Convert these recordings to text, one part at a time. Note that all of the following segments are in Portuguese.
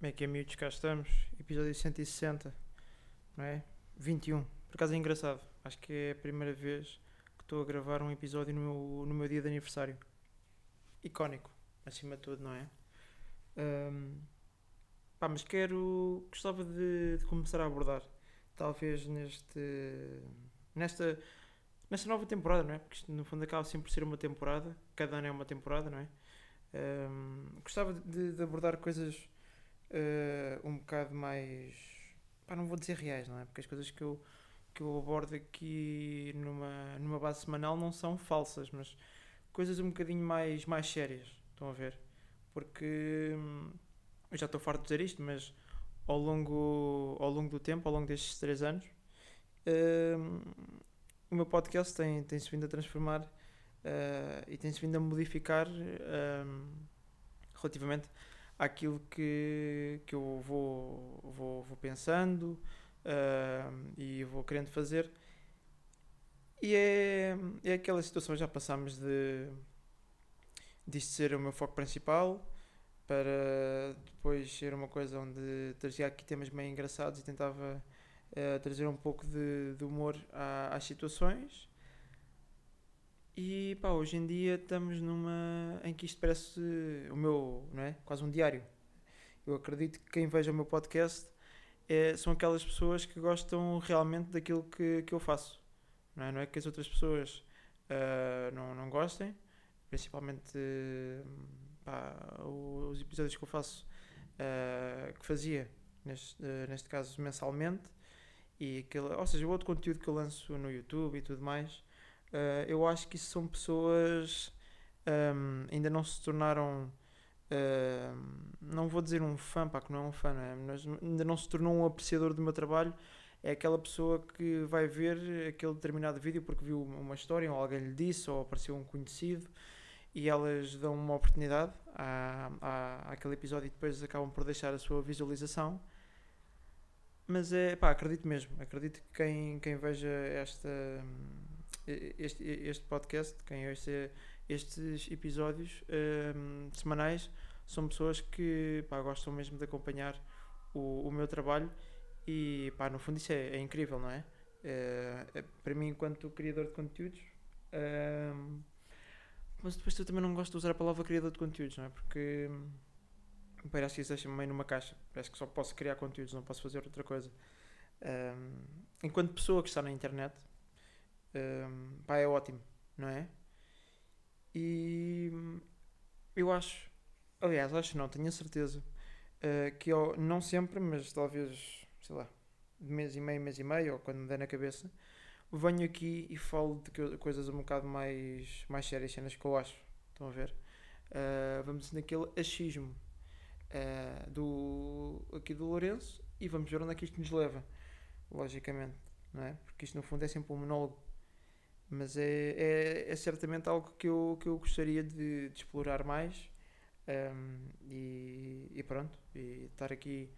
Como é que é, miúdos? Cá estamos. Episódio 160, não é? 21. Por acaso é engraçado. Acho que é a primeira vez que estou a gravar um episódio no meu, no meu dia de aniversário. Icónico, acima de tudo, não é? Ahm, pá, mas quero. Gostava de, de começar a abordar. Talvez neste. Nesta. Nesta nova temporada, não é? Porque isto no fundo acaba sempre por ser uma temporada. Cada ano é uma temporada, não é? Ahm, gostava de, de abordar coisas eh, um bocado mais. Pá, não vou dizer reais, não é? Porque as coisas que eu, que eu abordo aqui numa, numa base semanal não são falsas, mas coisas um bocadinho mais, mais sérias. Estão a ver? Porque hum, eu já estou farto de dizer isto, mas ao longo, ao longo do tempo, ao longo destes três anos, hum, o meu podcast tem, tem-se vindo a transformar eh, e tem-se vindo a modificar hum, relativamente àquilo que, que eu vou, vou, vou pensando hum, e vou querendo fazer. E é, é aquela situação, já passámos de disto ser o meu foco principal para depois ser uma coisa onde trazia aqui temas meio engraçados e tentava eh, trazer um pouco de, de humor às situações. E pá, hoje em dia estamos numa em que isto parece o meu, não é? Quase um diário. Eu acredito que quem veja o meu podcast é- são aquelas pessoas que gostam realmente daquilo que, que eu faço. Não é? não é que as outras pessoas ah, não, não gostem, principalmente pá, o- os episódios que eu faço, ah, que fazia, neste, ah, neste caso mensalmente, e aquele, ou seja, o outro conteúdo que eu lanço no YouTube e tudo mais, ah, eu acho que são pessoas ahm, ainda não se tornaram. ahm, não vou dizer um fã, pá, que não é um fã, não é? Mas ainda não se tornou um apreciador do meu trabalho. É aquela pessoa que vai ver aquele determinado vídeo porque viu uma história, ou alguém lhe disse, ou apareceu um conhecido, e elas dão uma oportunidade à, à, àquele episódio e depois acabam por deixar a sua visualização. Mas é, pá, acredito mesmo, acredito que quem, quem veja esta, este, este podcast, quem ouça estes episódios hum, semanais, são pessoas que pá, gostam mesmo de acompanhar o, o meu trabalho e pá, no fundo isso é, é incrível, não é? É- é- para mim, enquanto criador de conteúdos, hum, mas depois eu também não gosto de usar a palavra criador de conteúdos, não é? Porque parece que isso deixa-me meio numa caixa, parece que só posso criar conteúdos, não posso fazer outra coisa. Hum, enquanto pessoa que está na internet, hum, pá, é ótimo, não é? E eu acho, aliás, acho não, tenho a certeza uh, que eu, não sempre, mas talvez, sei lá, de mês e meio, mês e meio, ou quando me der na cabeça, venho aqui e falo de co- coisas um bocado mais, mais sérias, cenas que eu acho. Estão a ver? Uh, vamos naquele achismo uh, do, aqui do Lourenço e vamos ver onde é que isto nos leva, logicamente, não é? Porque isto no fundo é sempre um monólogo. Mas é, é, é certamente algo que eu, que eu gostaria de, de explorar mais um, e, e pronto, e estar aqui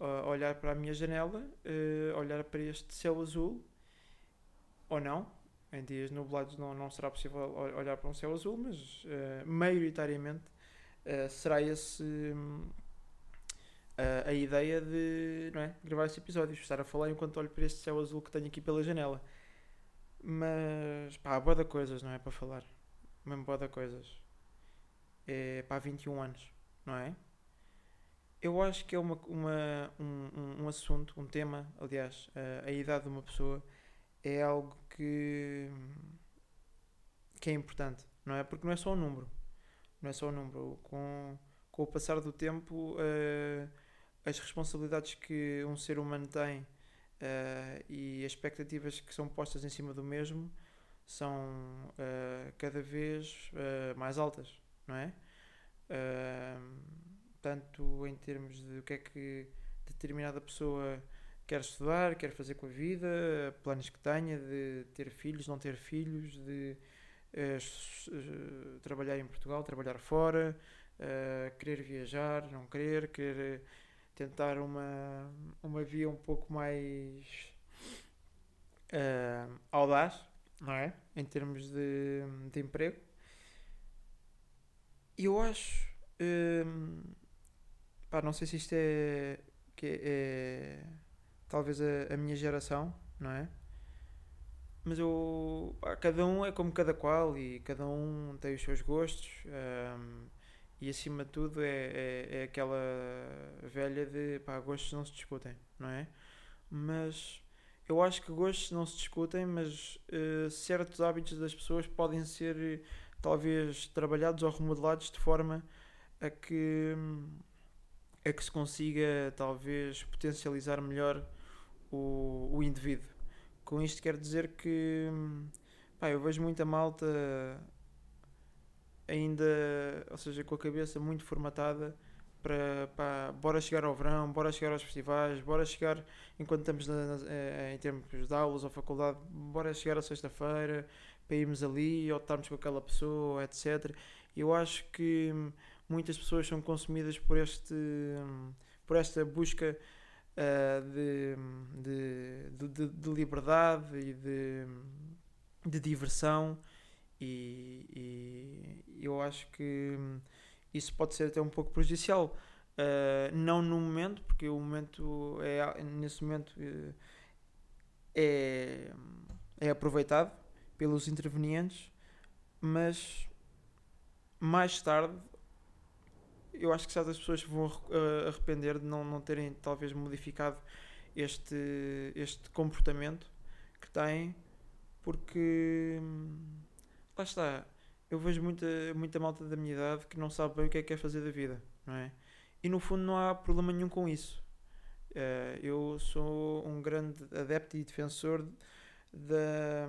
a olhar para a minha janela, eh, olhar para este céu azul, ou não, em dias nublados não, não será possível ol- olhar para um céu azul, mas eh, maioritariamente eh, será esse hum, a, a ideia de não é, gravar estes episódios, estar a falar enquanto olho para este céu azul que tenho aqui pela janela. Mas pá, boa de coisas, não é? Para falar, mesmo boa de coisas. É pá, 21 anos, não é? Eu acho que é uma, uma, um, um, um assunto, um tema, aliás, a, a idade de uma pessoa é algo que, que é importante, não é? Porque não é só o número, não é só o número. Com, com o passar do tempo, eh, as responsabilidades que um ser humano tem eh, e as expectativas que são postas em cima do mesmo são eh, cada vez eh, mais altas, não é? Tanto em termos de o que é que determinada pessoa quer estudar, quer fazer com a vida, planos que tenha, de ter filhos, não ter filhos, de trabalhar em Portugal, trabalhar fora, querer viajar, não querer, querer tentar uma, uma via um pouco mais eh, audaz, não é? Em termos de, de emprego. Eu acho hum, pá, não sei se isto é, que é, é talvez a, a, minha geração, não é? Mas eu, pá, cada um é como cada qual e cada um tem os seus gostos um, e acima de tudo é, é, é, aquela velha de pá, gostos não se discutem, não é? Mas eu acho que gostos não se discutem, mas uh, certos hábitos das pessoas podem ser talvez trabalhados ou remodelados de forma a que a que se consiga talvez potencializar melhor o, o indivíduo. Com isto quero dizer que pá, eu vejo muita malta ainda, ou seja, com a cabeça muito formatada para pá, bora chegar ao verão, bora chegar aos festivais, bora chegar enquanto estamos na, na, eh, em termos de aulas ou faculdade, bora chegar à sexta-feira para irmos ali ou estarmos com aquela pessoa, etc. Eu acho que muitas pessoas são consumidas por este por esta busca uh, de, de, de, de, liberdade e de, de diversão e, e, eu acho que isso pode ser até um pouco prejudicial. Uh, não no momento porque o momento é nesse momento uh, é, é aproveitado pelos intervenientes mas mais tarde eu acho que certas pessoas vão uh, arrepender de não, não terem talvez modificado este, este comportamento que têm, porque lá está, eu vejo muita, muita malta da minha idade que não sabe bem o que é que é fazer da vida, não é? E no fundo não há problema nenhum com isso. Uh, eu sou um grande adepto e defensor da,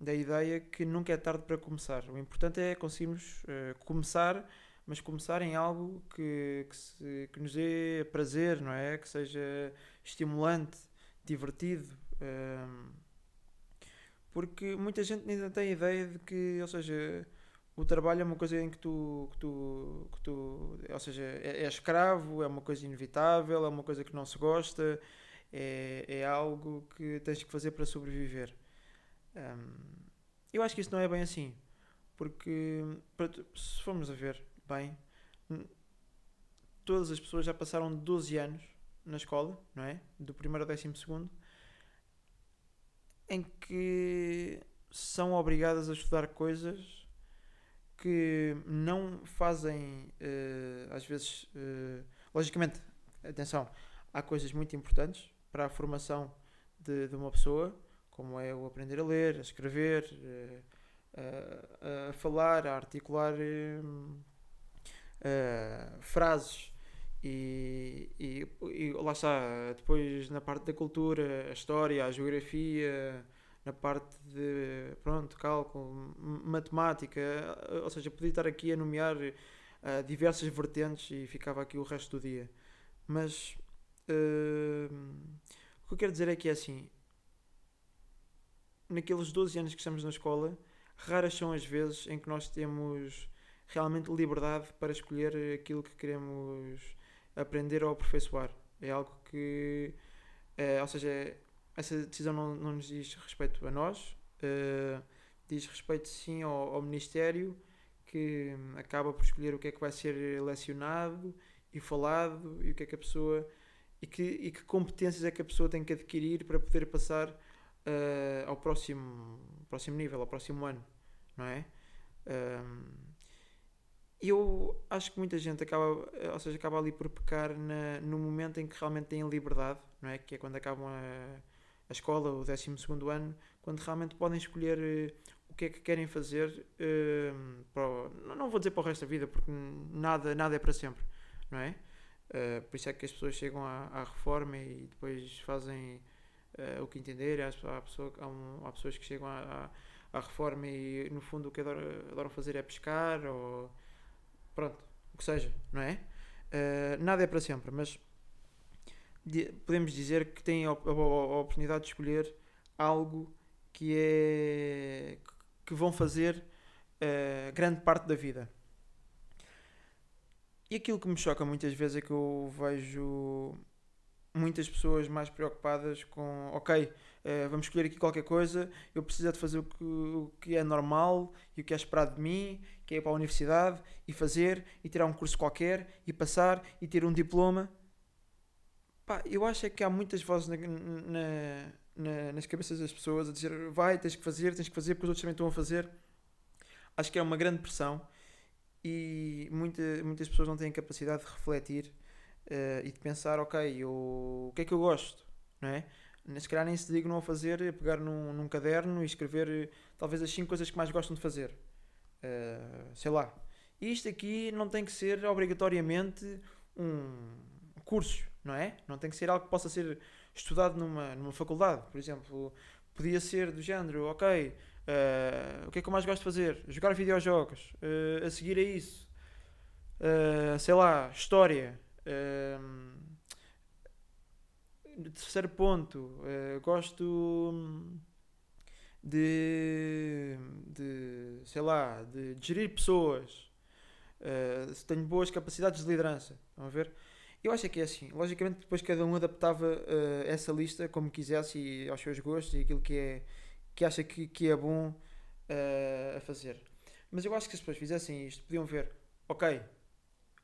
da ideia que nunca é tarde para começar. O importante é conseguirmos uh, começar mas começar em algo que, que, se, que nos dê prazer, não é? Que seja estimulante, divertido. Um, porque muita gente ainda tem ideia de que, ou seja, o trabalho é uma coisa em que tu, que tu, que tu ou seja, é, é, escravo, é uma coisa inevitável, é uma coisa que não se gosta, é, é algo que tens que fazer para sobreviver. Um, eu acho que isso não é bem assim, porque se formos a ver, bem, todas as pessoas já passaram 12 anos na escola, não é? Do primeiro ao décimo segundo, em que são obrigadas a estudar coisas que não fazem, uh, às vezes, uh, logicamente, atenção, há coisas muito importantes para a formação de, de uma pessoa, como é o aprender a ler, a escrever, uh, a, falar, a articular frases e, e, e, lá está, depois na parte da cultura, a história, a geografia, na parte de pronto, cálculo, matemática, ou seja, podia estar aqui a nomear uh, diversas vertentes e ficava aqui o resto do dia. Mas uh, o que eu quero dizer é que é assim, naqueles 12 anos que estamos na escola, raras são as vezes em que nós temos realmente liberdade para escolher aquilo que queremos aprender ou aperfeiçoar. É algo que, é, ou seja, essa decisão não, não nos diz respeito a nós, uh, diz respeito sim ao, ao, Ministério, que acaba por escolher o que é que vai ser lecionado e falado e o que é que a pessoa e que, e que competências é que a pessoa tem que adquirir para poder passar uh, ao próximo, próximo nível, ao próximo ano, não é? Um, eu acho que muita gente acaba, ou seja, acaba ali por pecar na, no momento em que realmente têm liberdade, não é? Que é quando acabam a, a escola, o 12 ano, quando realmente podem escolher uh, o que é que querem fazer. Uh, para, não vou dizer para o resto da vida, porque nada, nada é para sempre, não é? Uh, por isso é que as pessoas chegam à, à reforma e depois fazem o que entenderem. Há, há, pessoa, há, um, há, pessoas que chegam à, à, à, reforma e, no fundo, o que adoram, adoram fazer é pescar ou pronto, o que seja, não é? Uh, nada é para sempre, mas podemos dizer que têm a, oportunidade de escolher algo que é que vão fazer uh, grande parte da vida. E aquilo que me choca muitas vezes é que eu vejo muitas pessoas mais preocupadas com, ok, uh, vamos escolher aqui qualquer coisa, eu preciso de fazer o que, o que é normal e o que é esperado de mim, que é ir para a universidade e fazer, e tirar um curso qualquer, e passar, e ter um diploma. Pá, eu acho é que há muitas vozes na, na, na, nas cabeças das pessoas a dizer vai, tens que fazer, tens que fazer, porque os outros também estão a fazer. Acho que é uma grande pressão e muita, muitas pessoas não têm capacidade de refletir uh, e de pensar, ok, eu, o que é que eu gosto, não é? Se calhar nem se dignam a fazer, a pegar num, num caderno e escrever eh, talvez as 5 coisas que mais gostam de fazer. Uh, sei lá. Isto aqui não tem que ser obrigatoriamente um curso, não é? Não tem que ser algo que possa ser estudado numa, numa faculdade, por exemplo. Podia ser do género, ok, uh, o que é que eu mais gosto de fazer? Jogar videojogos. Uh, a seguir a isso, sei lá, história. terceiro ponto, gosto de, de, sei lá, de gerir pessoas, uh, tenho boas capacidades de liderança. Estão a ver? Eu acho que é assim. Logicamente, depois cada um adaptava uh, essa lista como quisesse e aos seus gostos e aquilo que, é, que acha que, que é bom uh, a fazer. Mas eu acho que se depois fizessem isto, podiam ver, ok,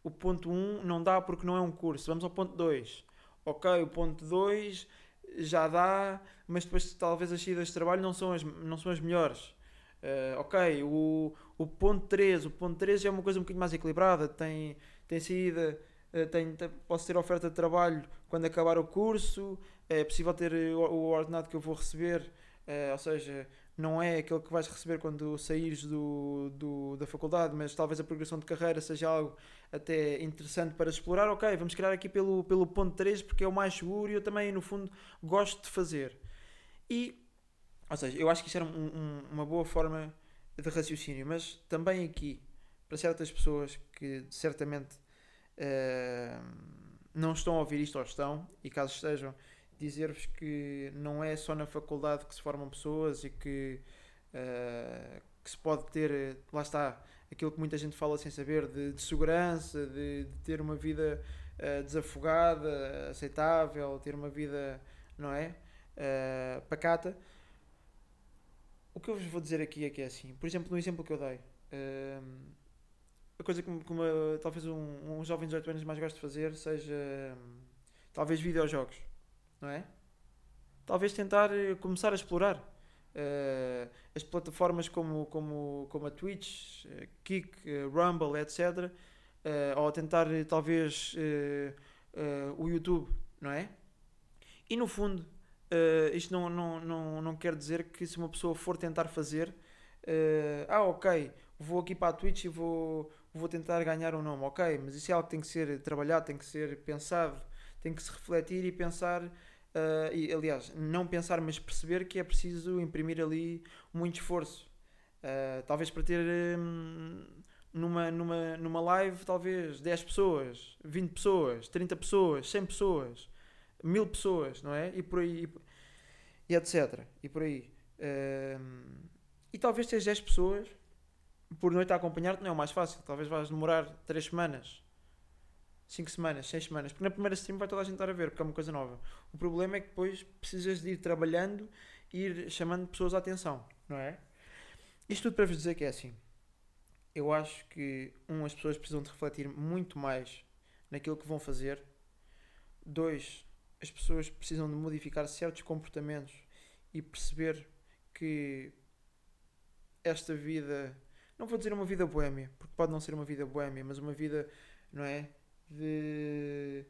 o ponto 1 um não dá porque não é um curso, vamos ao ponto 2. Ok, o ponto 2 já dá, mas depois talvez as saídas de trabalho não são as, não são as melhores. Uh, ok, o, o ponto 3, o ponto 3 é uma coisa um bocadinho mais equilibrada, tem, tem saída, uh, tem, tem, posso ter oferta de trabalho quando acabar o curso, é possível ter o, o ordenado que eu vou receber, uh, ou seja, não é aquele que vais receber quando saíres do, do, da faculdade, mas talvez a progressão de carreira seja algo até interessante para explorar. Ok, vamos criar aqui pelo, pelo ponto 3 porque é o mais seguro e eu também, no fundo, gosto de fazer. E, ou seja, eu acho que isto era um, um, uma boa forma de raciocínio, mas também aqui, para certas pessoas que certamente uh, não estão a ouvir isto ou estão, e caso estejam dizer-vos que não é só na faculdade que se formam pessoas e que, uh, que se pode ter, lá está, aquilo que muita gente fala sem saber, de, de segurança, de, de, ter uma vida uh, desafogada, aceitável, ter uma vida, não é? Uh, pacata. O que eu vos vou dizer aqui é que é assim, por exemplo, no exemplo que eu dei, a coisa que, talvez um, um jovem de 18 anos mais gosta de fazer seja talvez videojogos não é? Talvez tentar eh, começar a explorar uh, as plataformas como, como, como a Twitch, uh, Kik, uh, Rumble, etc. ou tentar talvez o YouTube, não é? E no fundo, isto não, não, não, não quer dizer que se uma pessoa for tentar fazer, ah, ok, vou aqui para a Twitch e vou, vou tentar ganhar um nome, ok, mas isso é algo que tem que ser trabalhado, tem que ser pensado, tem que se refletir e pensar Uh, e, aliás, não pensar, mas perceber que é preciso imprimir ali muito esforço. Uh, talvez para ter um, numa, numa, numa live, talvez 10 pessoas, 20 pessoas, 30 pessoas, 100 pessoas, 1000 pessoas, não é? E por aí, e, e etc. E por aí. Uh, e talvez teres 10 pessoas por noite a acompanhar-te não é o mais fácil. Talvez vais demorar 3 semanas 5 semanas, 6 semanas, porque na primeira stream vai toda a gente estar a ver, porque é uma coisa nova. O problema é que depois precisas de ir trabalhando e ir chamando pessoas à atenção, não é? Isto tudo para vos dizer que é assim. Eu acho que, um, as pessoas precisam de refletir muito mais naquilo que vão fazer. Dois, as pessoas precisam de modificar certos comportamentos e perceber que esta vida, não vou dizer uma vida boémia, porque pode não ser uma vida boémia, mas uma vida, não é? De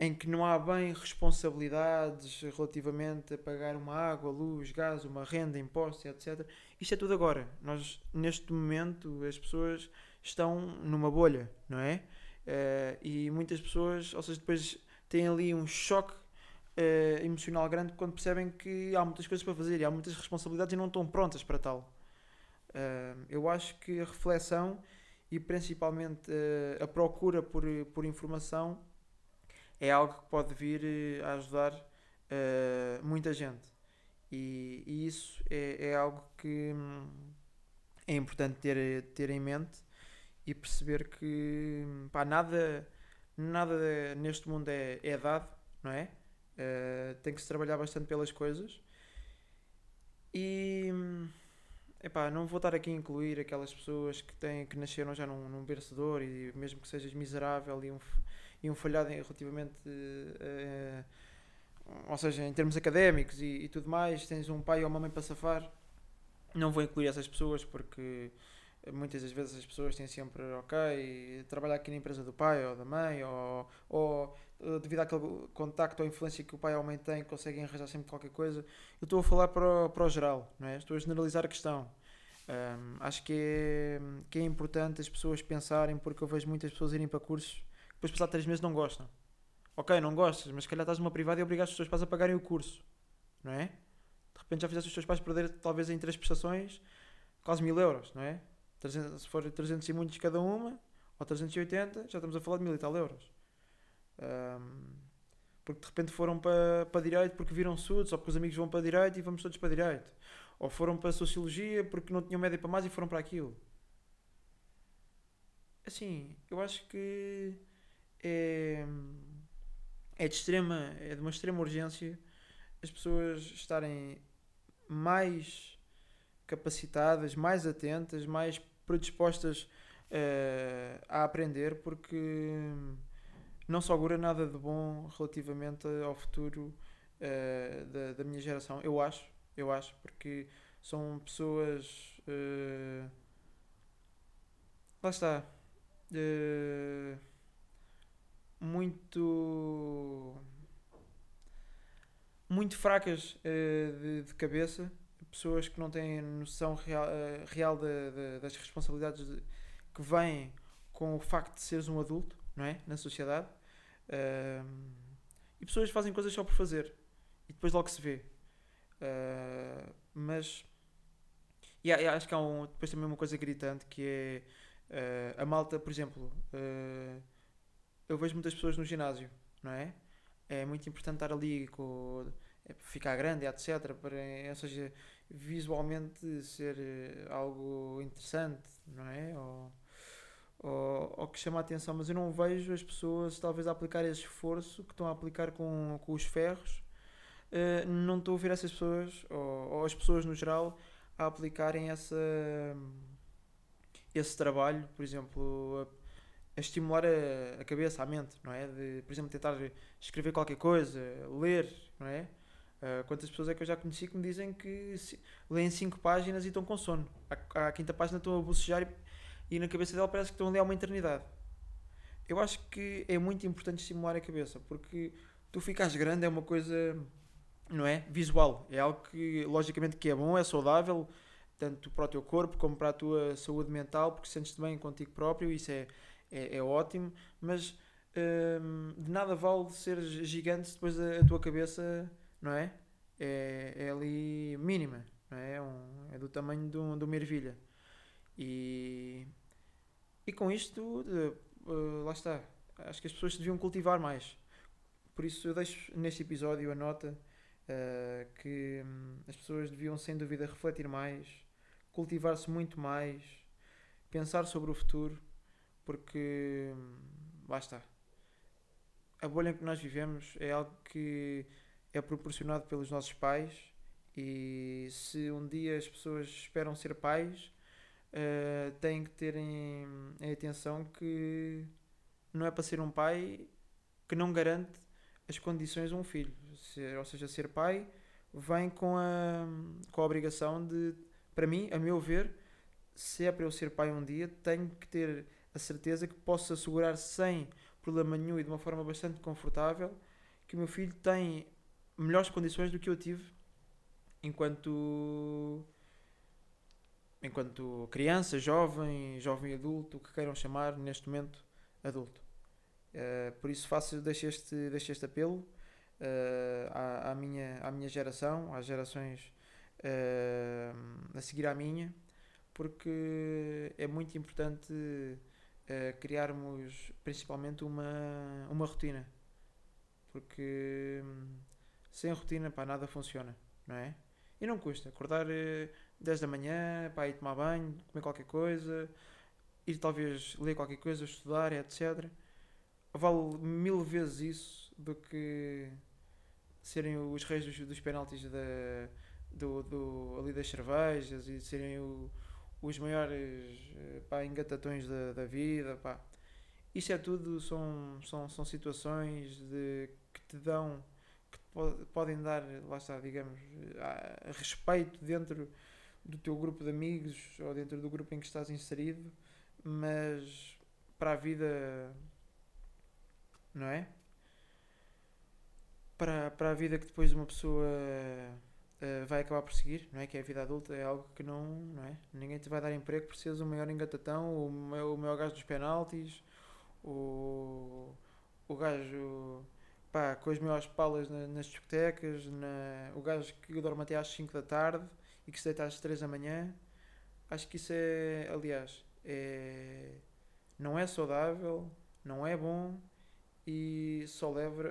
em que não há bem responsabilidades relativamente a pagar uma água, luz, gás, uma renda, impostos, etc. Isto é tudo agora. Nós, neste momento, as pessoas estão numa bolha, não é? Uh, e muitas pessoas, ou seja, depois têm ali um choque uh, emocional grande quando percebem que há muitas coisas para fazer e há muitas responsabilidades e não estão prontas para tal. Uh, eu acho que a reflexão e principalmente uh, a procura por, por informação é algo que pode vir uh, a ajudar uh, muita gente. E, e isso é, é, algo que hum, é importante ter, ter em mente e perceber que pá, nada, nada neste mundo é, é dado, não é? Uh, tem que se trabalhar bastante pelas coisas. E epá, não vou estar aqui a incluir aquelas pessoas que, têm, que nasceram já num, num bercedor e mesmo que sejas miserável e um, e um falhado relativamente. Uh, ou seja, em termos académicos e, e, tudo mais, tens um pai ou uma mãe para safar. Não vou incluir essas pessoas porque muitas das vezes as pessoas têm sempre, ok, trabalhar aqui na empresa do pai ou da mãe, ou, ou devido àquele contacto ou influência que o pai ou a mãe têm, conseguem arranjar sempre qualquer coisa. Eu estou a falar para o, para o geral, não é? estou a generalizar a questão. Um, acho que é, que é importante as pessoas pensarem, porque eu vejo muitas pessoas irem para cursos, depois passar três meses não gostam. Ok, não gostas, mas se calhar estás numa privada e obrigaste os teus pais a pagarem o curso, não é? De repente já fizeste os teus pais perder, talvez em três prestações, quase mil euros, não é? 300, se for 300 e muitos cada uma, ou 380, já estamos a falar de mil e tal euros. Um, porque de repente foram para, para direito porque viram sudos, ou porque os amigos vão para direito e vamos todos para direito. Ou foram para sociologia porque não tinham média para mais e foram para aquilo. Assim, eu acho que é, é de extrema, é de uma extrema urgência as pessoas estarem mais capacitadas, mais atentas, mais predispostas uh, a aprender, porque não se augura nada de bom relativamente ao futuro uh, da, da, minha geração. Eu acho, eu acho, porque são pessoas. Uh, lá está. Uh, muito. Muito fracas de, de, cabeça, pessoas que não têm noção real, real de, de, das responsabilidades que vêm com o facto de seres um adulto, não é? Na sociedade Uh, e pessoas fazem coisas só por fazer. E depois logo se vê. Uh, mas. E há, acho que há um, depois também uma coisa gritante que é. Uh, a malta, por exemplo. eu vejo muitas pessoas no ginásio, não é? É muito importante estar ali com. É, ficar grande, etc. Para, ou seja, visualmente ser algo interessante, não é? Ou, ou, ou, que chama a atenção, mas eu não vejo as pessoas talvez a aplicar esse esforço que estão a aplicar com, com os ferros. Uh, não estou a ver essas pessoas, ou, ou, as pessoas no geral, a aplicarem essa, esse trabalho, por exemplo, a, a estimular a, a, cabeça, a mente, não é? De, por exemplo, tentar escrever qualquer coisa, ler, não é? Uh, quantas pessoas é que eu já conheci que me dizem que se, leem 5 páginas e estão com sono? À, à quinta página estão a bocejar e e na cabeça dela parece que estão ali há uma eternidade. Eu acho que é muito importante estimular a cabeça, porque tu ficas grande é uma coisa, não é? Visual. É algo que, logicamente, que é bom, é saudável, tanto para o teu corpo como para a tua saúde mental, porque sentes-te bem contigo próprio, isso é, é, é ótimo, mas hum, de nada vale ser gigante se depois a, a, tua cabeça, não é? É, é ali mínima, não é? É, um, é do tamanho de, um, de uma ervilha. E e com isto, uh, lá está. Acho que as pessoas deviam cultivar mais. Por isso, eu deixo neste episódio a nota uh, que um, as pessoas deviam, sem dúvida, refletir mais, cultivar-se muito mais, pensar sobre o futuro, porque um, lá está. A bolha em que nós vivemos é algo que é proporcionado pelos nossos pais e se um dia as pessoas esperam ser pais, uh, têm que ter em, em, atenção que não é para ser um pai que não garante as condições um filho. Ser, ou seja, ser pai vem com a, com a obrigação de, para mim, a meu ver, se é para eu ser pai um dia, tenho que ter a certeza que posso assegurar sem problema nenhum e de uma forma bastante confortável que o meu filho tem melhores condições do que eu tive enquanto enquanto criança, jovem, jovem adulto, o que queiram chamar neste momento adulto. Uh, por isso faço, deixo este, deixo este apelo uh, à, à, minha, à minha geração, às gerações uh, a seguir à minha, porque é muito importante criarmos principalmente uma, uma rotina. Porque hum, sem rotina pá, nada funciona, não é? E não custa acordar 10 da manhã, para ir tomar banho, comer qualquer coisa, ir talvez ler qualquer coisa, estudar, etc. Vale mil vezes isso do que serem os reis dos, dos penaltis da, do, do, ali das cervejas e serem o, os maiores eh, pá, engatatões da, da vida. Pá. Isto é tudo, são, são, são situações de, que te dão, que te po- podem dar, lá está, digamos, a, respeito dentro do teu grupo de amigos ou dentro do grupo em que estás inserido, mas para a vida, não é? Para, para a vida que depois uma pessoa eh, vai acabar por seguir, não é? Que é a vida adulta, é algo que não, não é? Ninguém te vai dar emprego por seres o maior engatatão, o, o maior gajo dos penaltis, o, o gajo pá, com as maiores palas na- nas discotecas, na, o gajo que dorme até às 5 da tarde e que se deita às 3 da manhã. Acho que isso é, aliás, é, não é saudável, não é bom e só leva,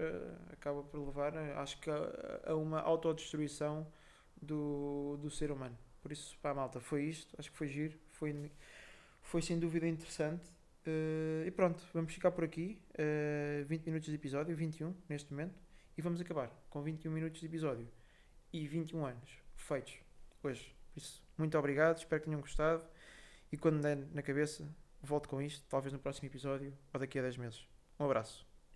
acaba por levar, acho que a, a uma autodestruição do, do ser humano. Por isso, pá, malta, foi isto. Acho que foi giro. Foi, foi sem dúvida interessante. Eh, e pronto, vamos ficar por aqui. eh, 20 minutos de episódio, 21 neste momento. E vamos acabar com 21 minutos de episódio e 21 anos feitos hoje. Isso, muito obrigado. Espero que tenham gostado. E quando der na cabeça, volto com isto. Talvez no próximo episódio ou daqui a 10 meses. Um abraço.